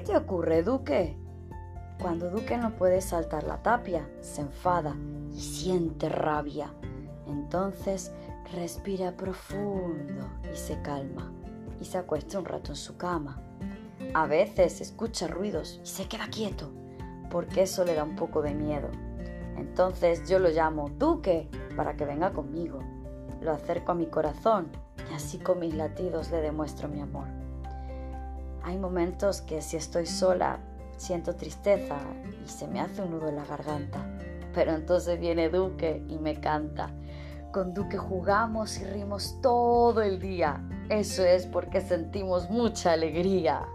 te ocurre, Duque? Cuando Duque no puede saltar la tapia, se enfada y siente rabia. Entonces respira profundo y se calma y se acuesta un rato en su cama. A veces escucha ruidos y se queda quieto, porque eso le da un poco de miedo. Entonces yo lo llamo Duque para que venga conmigo. Lo acerco a mi corazón y así con mis latidos le demuestro mi amor. Hay momentos que si estoy sola siento tristeza y se me hace un nudo en la garganta, pero entonces viene Duque y me canta. Con Duque jugamos y rimos todo el día. Eso es porque sentimos mucha alegría.